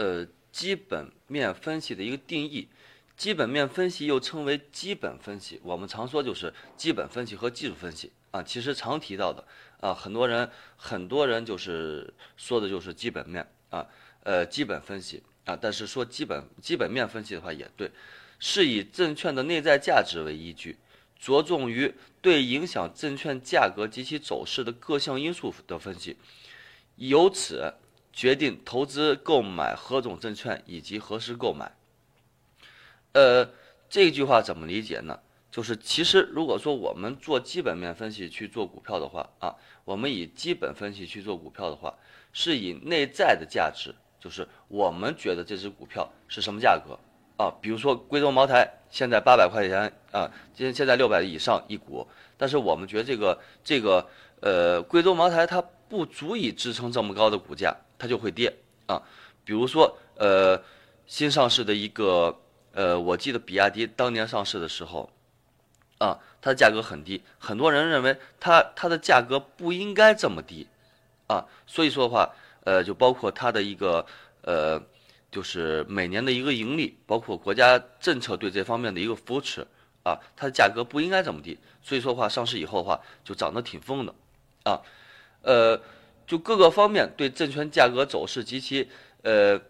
呃基本面分析的一个定义。基本面分析又称为基本分析，我们常说就是基本分析和技术分析啊。其实常提到的啊，很多人很多人就是说的就是基本面啊，呃，基本分析啊。但是说基本基本面分析的话也对，是以证券的内在价值为依据，着重于对影响证券价格及其走势的各项因素的分析，由此决定投资购买何种证券以及何时购买。呃，这句话怎么理解呢？就是其实如果说我们做基本面分析去做股票的话啊，我们以基本分析去做股票的话，是以内在的价值，就是我们觉得这只股票是什么价格啊？比如说贵州茅台现在八百块钱啊，今现在六百以上一股，但是我们觉得这个这个呃贵州茅台它不足以支撑这么高的股价，它就会跌啊。比如说呃新上市的一个。呃，我记得比亚迪当年上市的时候，啊，它的价格很低，很多人认为它它的价格不应该这么低，啊，所以说的话，呃，就包括它的一个呃，就是每年的一个盈利，包括国家政策对这方面的一个扶持，啊，它的价格不应该这么低，所以说的话上市以后的话就涨得挺疯的，啊，呃，就各个方面对证券价格走势及其呃。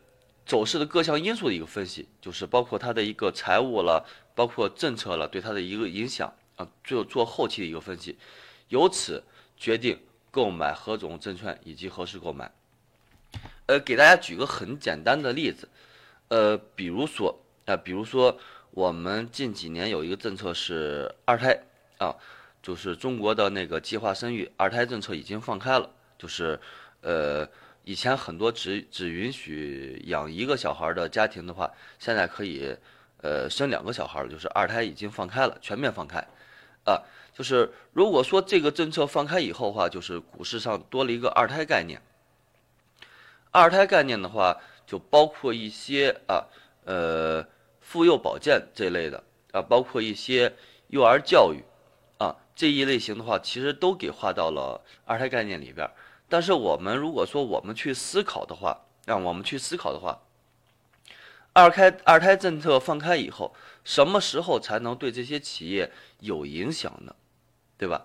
走势的各项因素的一个分析，就是包括它的一个财务了，包括政策了，对它的一个影响啊，最后做后期的一个分析，由此决定购买何种证券以及何时购买。呃，给大家举个很简单的例子，呃，比如说啊，比如说我们近几年有一个政策是二胎啊，就是中国的那个计划生育二胎政策已经放开了，就是呃。以前很多只只允许养一个小孩的家庭的话，现在可以，呃，生两个小孩了，就是二胎已经放开了，全面放开，啊，就是如果说这个政策放开以后的话，就是股市上多了一个二胎概念。二胎概念的话，就包括一些啊，呃，妇幼保健这类的啊，包括一些幼儿教育，这一类型的话，其实都给划到了二胎概念里边。但是我们如果说我们去思考的话，让我们去思考的话，二胎二胎政策放开以后，什么时候才能对这些企业有影响呢？对吧？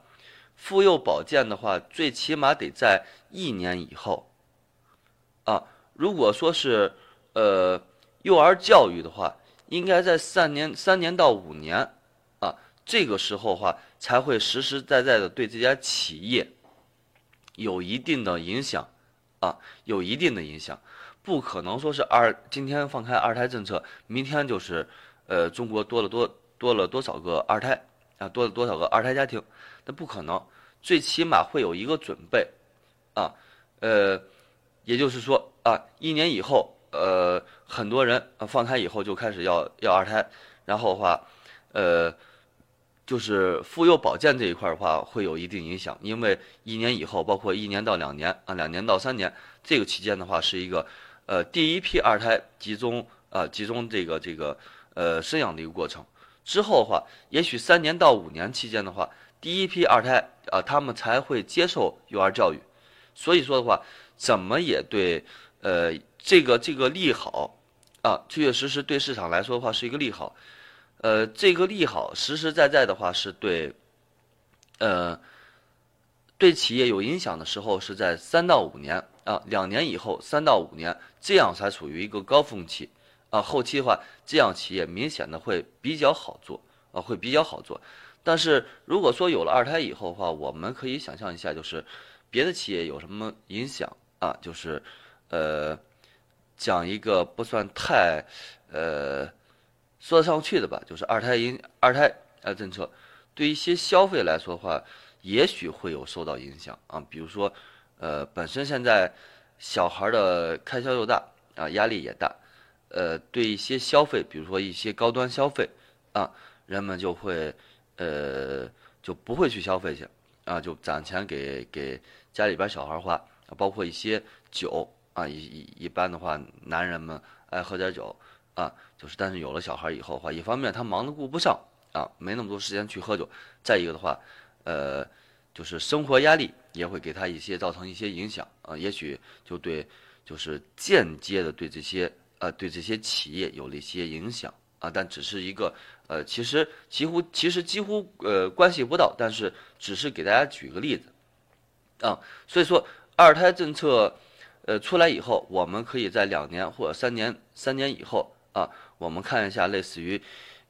妇幼保健的话，最起码得在一年以后。啊，如果说是呃幼儿教育的话，应该在三年三年到五年，这个时候话才会实实在在的对这家企业。有一定的影响，啊，有一定的影响，不可能说是二今天放开二胎政策，明天就是，呃，中国多了多多了多少个二胎啊，多了多少个二胎家庭，那不可能，最起码会有一个准备，啊，呃，也就是说啊，一年以后，呃，很多人啊放开以后就开始要要二胎，然后的话，呃。就是妇幼保健这一块的话，会有一定影响，因为一年以后，包括一年到两年啊，两年到三年这个期间的话，是一个呃第一批二胎集中啊集中这个这个呃生养的一个过程。之后的话，也许三年到五年期间的话，第一批二胎啊他们才会接受幼儿教育。所以说的话，怎么也对呃这个这个利好啊，确确实实对市场来说的话是一个利好。呃，这个利好实实在在的话是对，呃，对企业有影响的时候是在三到五年啊，两年以后三到五年，这样才处于一个高峰期啊。后期的话，这样企业明显的会比较好做啊，会比较好做。但是如果说有了二胎以后的话，我们可以想象一下，就是别的企业有什么影响啊？就是呃，讲一个不算太呃。说得上去的吧，就是二胎因二胎呃政策，对一些消费来说的话，也许会有受到影响啊。比如说，呃，本身现在小孩的开销又大啊，压力也大，呃，对一些消费，比如说一些高端消费啊，人们就会呃就不会去消费去啊，就攒钱给给家里边小孩花，包括一些酒啊，一一一般的话，男人们爱喝点酒。啊，就是，但是有了小孩以后的话，一方面他忙得顾不上啊，没那么多时间去喝酒；再一个的话，呃，就是生活压力也会给他一些造成一些影响啊，也许就对就是间接的对这些呃对这些企业有了一些影响啊，但只是一个呃，其实几乎其实几乎呃关系不到，但是只是给大家举个例子啊，所以说二胎政策呃出来以后，我们可以在两年或者三年三年以后啊，我们看一下类似于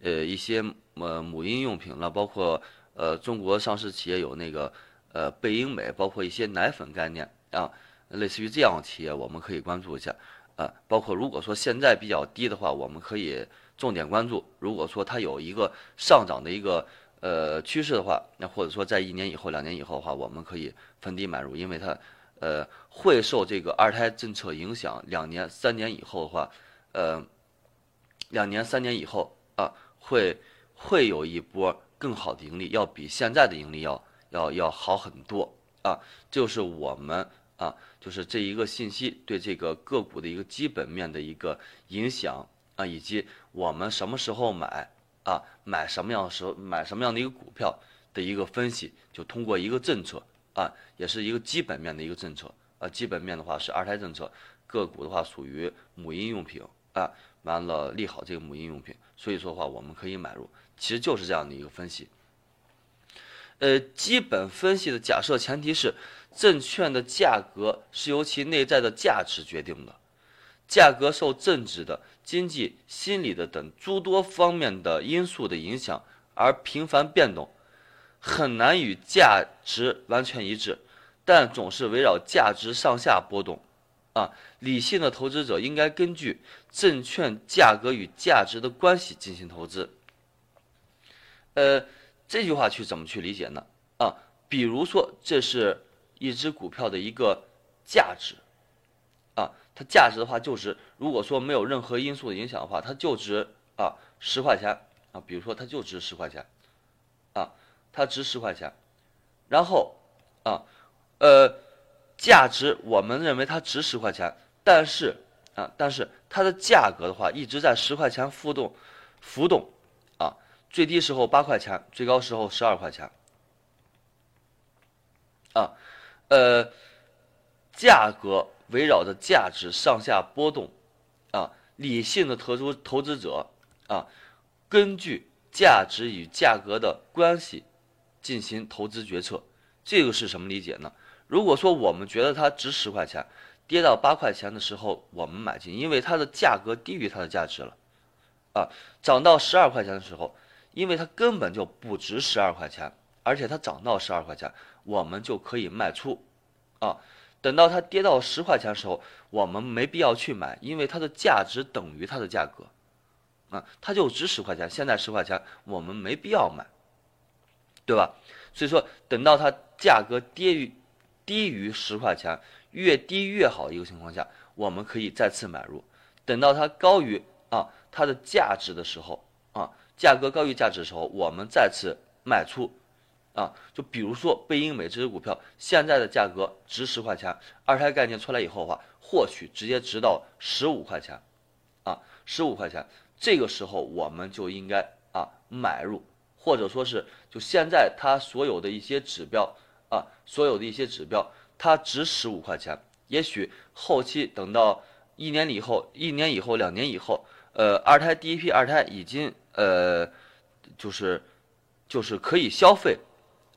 呃一些呃母婴用品了，包括呃中国上市企业有那个呃贝因美，包括一些奶粉概念啊。类似于这样的企业，我们可以关注一下，啊，包括如果说现在比较低的话，我们可以重点关注。如果说它有一个上涨的一个呃趋势的话，那或者说在一年以后、两年以后的话，我们可以分低买入，因为它呃会受这个二胎政策影响。两年、三年以后的话，呃，两年、三年以后啊，会会有一波更好的盈利，要比现在的盈利要要要好很多啊，就是我们。啊，就是这一个信息对这个个股的一个基本面的一个影响啊，以及我们什么时候买啊，买什么样的时候买什么样的一个股票的一个分析，就通过一个政策啊，也是一个基本面的一个政策啊。基本面的话是二胎政策，个股的话属于母婴用品啊，完了利好这个母婴用品，所以说的话我们可以买入，其实就是这样的一个分析。呃，基本分析的假设前提是。证券的价格是由其内在的价值决定的，价格受政治的、经济、心理的等诸多方面的因素的影响而频繁变动，很难与价值完全一致，但总是围绕价值上下波动。啊，理性的投资者应该根据证券价格与价值的关系进行投资。呃，这句话去怎么去理解呢？啊，比如说这是。一只股票的一个价值，啊，它价值的话就是，如果说没有任何因素的影响的话，它就值啊十块钱啊，比如说它就值十块钱，啊，它值十块钱，然后啊，呃，价值我们认为它值十块钱，但是啊，但是它的价格的话一直在十块钱浮动，浮动，啊，最低时候八块钱，最高时候十二块钱，啊。呃，价格围绕着价值上下波动，啊，理性的投资投资者啊，根据价值与价格的关系进行投资决策，这个是什么理解呢？如果说我们觉得它值十块钱，跌到八块钱的时候我们买进，因为它的价格低于它的价值了，啊，涨到十二块钱的时候，因为它根本就不值十二块钱，而且它涨到十二块钱。我们就可以卖出，啊，等到它跌到十块钱的时候，我们没必要去买，因为它的价值等于它的价格，啊，它就值十块钱，现在十块钱，我们没必要买，对吧？所以说，等到它价格跌于低于十块钱，越低越好一个情况下，我们可以再次买入。等到它高于啊它的价值的时候，啊，价格高于价值的时候，我们再次卖出。啊，就比如说贝因美这只股票，现在的价格值十块钱，二胎概念出来以后的话，或许直接值到十五块钱，啊，十五块钱，这个时候我们就应该啊买入，或者说是就现在它所有的一些指标啊，所有的一些指标，它值十五块钱，也许后期等到一年以后，一年以后，两年以后，呃，二胎第一批二胎已经呃，就是就是可以消费。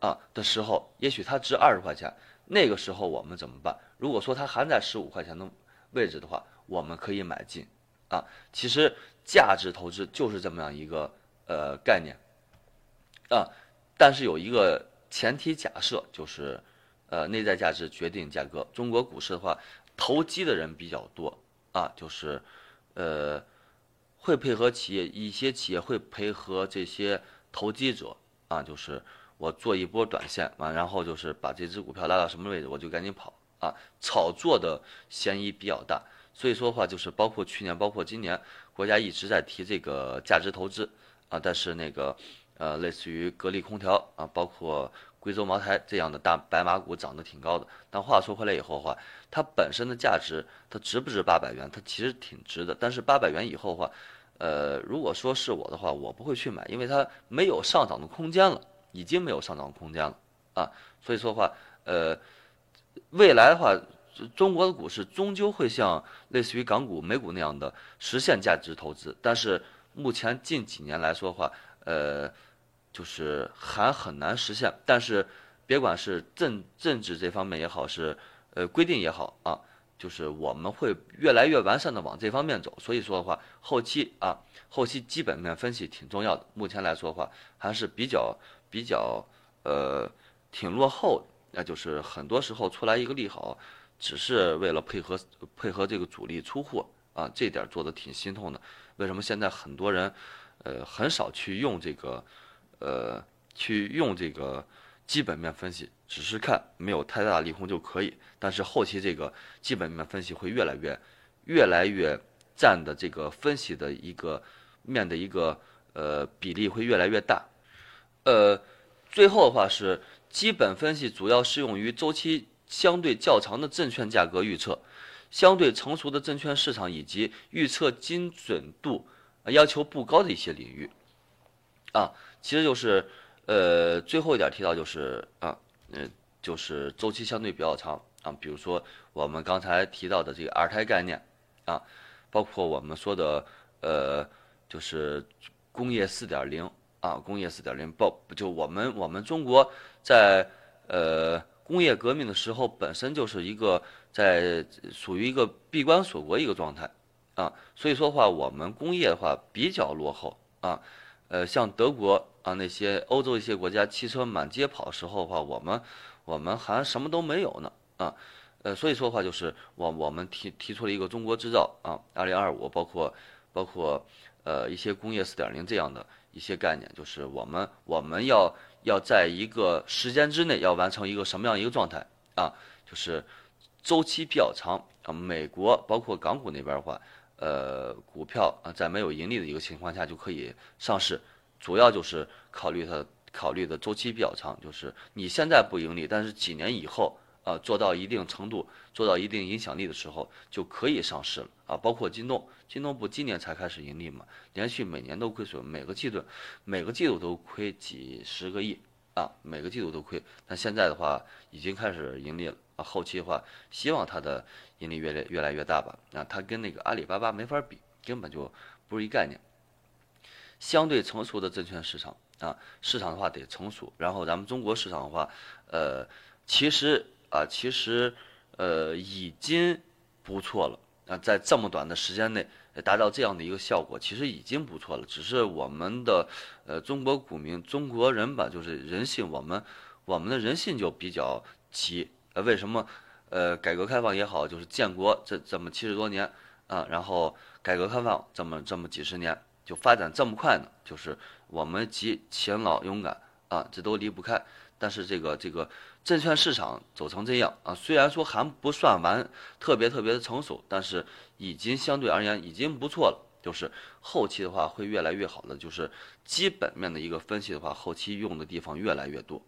啊的时候，也许它值二十块钱，那个时候我们怎么办？如果说它还在十五块钱的位置的话，我们可以买进。啊，其实价值投资就是这么样一个呃概念。啊，但是有一个前提假设，就是呃内在价值决定价格。中国股市的话，投机的人比较多啊，就是呃会配合企业，一些企业会配合这些投机者啊，就是。我做一波短线完，然后就是把这只股票拉到什么位置，我就赶紧跑啊！炒作的嫌疑比较大，所以说的话就是包括去年，包括今年，国家一直在提这个价值投资啊，但是那个呃，类似于格力空调啊，包括贵州茅台这样的大白马股涨得挺高的。但话说回来以后的话，它本身的价值它值不值八百元？它其实挺值的。但是八百元以后的话，呃，如果说是我的话，我不会去买，因为它没有上涨的空间了。已经没有上涨空间了啊，所以说的话，呃，未来的话，中国的股市终究会像类似于港股、美股那样的实现价值投资，但是目前近几年来说的话，呃，就是还很难实现。但是别管是政政治这方面也好，是呃规定也好啊，就是我们会越来越完善的往这方面走。所以说的话，后期啊，后期基本面分析挺重要的。目前来说的话，还是比较比较呃挺落后。那就是很多时候出来一个利好，只是为了配合配合这个主力出货啊，这点做的挺心痛的。为什么现在很多人呃很少去用这个呃去用这个基本面分析，只是看没有太大的利空就可以。但是后期这个基本面分析会越来越越来越占的这个分析的一个面的一个呃比例会越来越大。呃，最后的话是。基本分析主要适用于周期相对较长的证券价格预测，相对成熟的证券市场以及预测精准度要求不高的一些领域。啊，其实就是呃最后一点提到就是啊，嗯，就是周期相对比较长啊，比如说我们刚才提到的这个二胎概念啊，包括我们说的呃就是工业四点零。啊，工业四点零不就我们我们中国在呃工业革命的时候本身就是一个在属于一个闭关锁国一个状态啊，所以说的话我们工业的话比较落后啊，呃像德国啊那些欧洲一些国家汽车满街跑时候的话，我们我们还什么都没有呢啊，呃所以说的话就是我我们提提出了一个中国制造啊，二零二五包括包括呃一些工业四点零这样的。一些概念就是我们我们要要在一个时间之内要完成一个什么样一个状态啊？就是周期比较长啊。美国包括港股那边的话，呃，股票啊在没有盈利的一个情况下就可以上市，主要就是考虑它考虑的周期比较长，就是你现在不盈利，但是几年以后。啊，做到一定程度，做到一定影响力的时候，就可以上市了啊。包括京东，京东不今年才开始盈利嘛，连续每年都亏损，每个季度，每个季度都亏几十个亿啊，每个季度都亏。但现在的话，已经开始盈利了啊。后期的话，希望它的盈利越来越来越大吧。啊，它跟那个阿里巴巴没法比，根本就不是一概念。相对成熟的证券市场啊，市场的话得成熟。然后咱们中国市场的话，呃，其实。啊，其实，呃，已经不错了啊，在这么短的时间内达到这样的一个效果，其实已经不错了。只是我们的，呃，中国股民、中国人吧，就是人性，我们我们的人性就比较急。为什么？呃，改革开放也好，就是建国这这么七十多年啊，然后改革开放这么这么几十年，就发展这么快呢？就是我们急、勤劳、勇敢啊，这都离不开。但是这个这个证券市场走成这样啊，虽然说还不算完特别特别的成熟，但是已经相对而言已经不错了。就是后期的话会越来越好的，就是基本面的一个分析的话，后期用的地方越来越多。